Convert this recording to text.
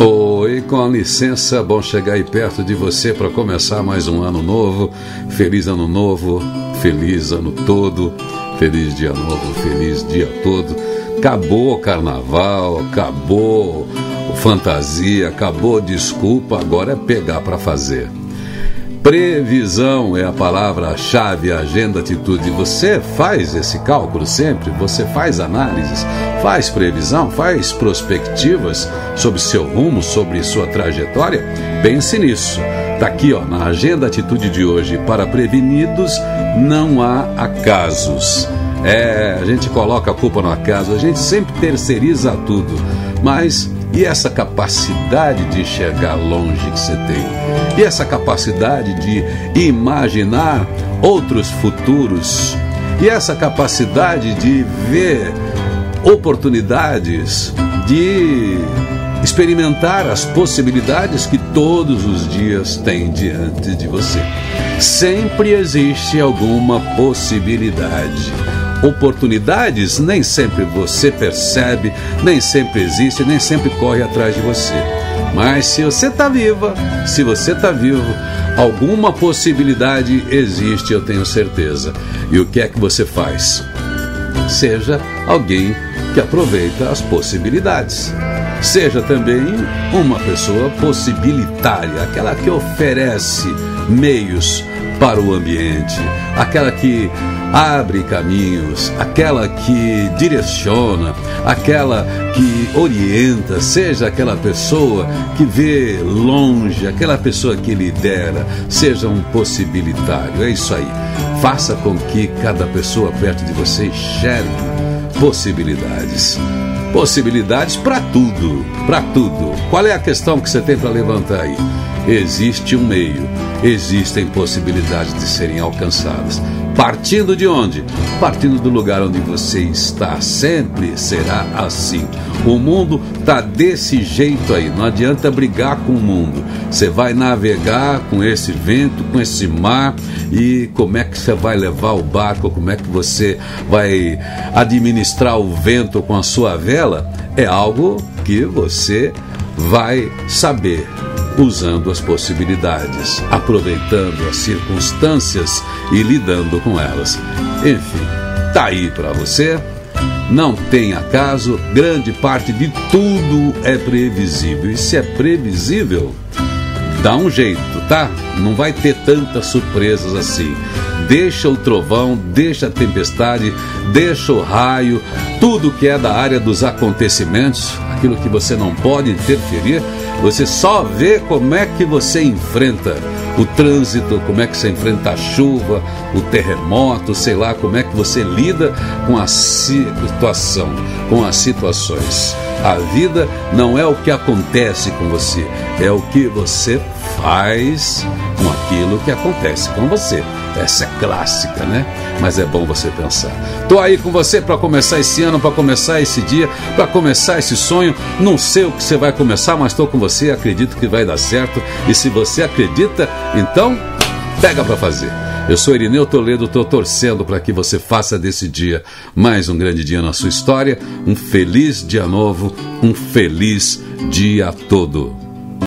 Oi, com licença, bom chegar aí perto de você para começar mais um ano novo. Feliz ano novo, feliz ano todo, feliz dia novo, feliz dia todo. Acabou o carnaval, acabou fantasia, acabou desculpa, agora é pegar para fazer. Previsão é a palavra-chave, agenda, atitude. Você faz esse cálculo sempre? Você faz análises? Faz previsão? Faz prospectivas sobre seu rumo, sobre sua trajetória? Pense nisso. Está aqui ó, na agenda atitude de hoje. Para prevenidos, não há acasos. É, a gente coloca a culpa no acaso, a gente sempre terceiriza tudo. Mas e essa capacidade de enxergar longe que você tem? E essa capacidade de imaginar outros futuros? E essa capacidade de ver oportunidades, de experimentar as possibilidades que todos os dias tem diante de você. Sempre existe alguma possibilidade oportunidades nem sempre você percebe, nem sempre existe, nem sempre corre atrás de você. Mas se você está viva, se você está vivo, alguma possibilidade existe, eu tenho certeza. E o que é que você faz? Seja alguém que aproveita as possibilidades. Seja também uma pessoa possibilitária, aquela que oferece meios para o ambiente, aquela que abre caminhos, aquela que direciona, aquela que orienta, seja aquela pessoa que vê longe, aquela pessoa que lidera, seja um possibilitário. É isso aí. Faça com que cada pessoa perto de você enxergue possibilidades. Possibilidades para tudo, para tudo. Qual é a questão que você tem para levantar aí? Existe um meio, existem possibilidades de serem alcançadas. Partindo de onde? Partindo do lugar onde você está. Sempre será assim. O mundo tá desse jeito aí. Não adianta brigar com o mundo. Você vai navegar com esse vento, com esse mar e como é que você vai levar o barco? Como é que você vai administrar o vento com a sua vela? É algo que você vai saber usando as possibilidades, aproveitando as circunstâncias e lidando com elas. Enfim, tá aí para você. Não tem acaso, grande parte de tudo é previsível. E se é previsível, dá um jeito, tá? Não vai ter tantas surpresas assim. Deixa o trovão, deixa a tempestade, deixa o raio, tudo que é da área dos acontecimentos, aquilo que você não pode interferir, você só vê como é que você enfrenta o trânsito, como é que você enfrenta a chuva, o terremoto, sei lá, como é que você lida com a situação, com as situações. A vida não é o que acontece com você, é o que você faz com aquilo que acontece com você. Essa é clássica, né? Mas é bom você pensar. Tô aí com você para começar esse ano, para começar esse dia, para começar esse sonho. Não sei o que você vai começar, mas estou com você, acredito que vai dar certo. E se você acredita, então pega para fazer. Eu sou Irineu Toledo, estou torcendo para que você faça desse dia mais um grande dia na sua história, um feliz dia novo, um feliz dia todo.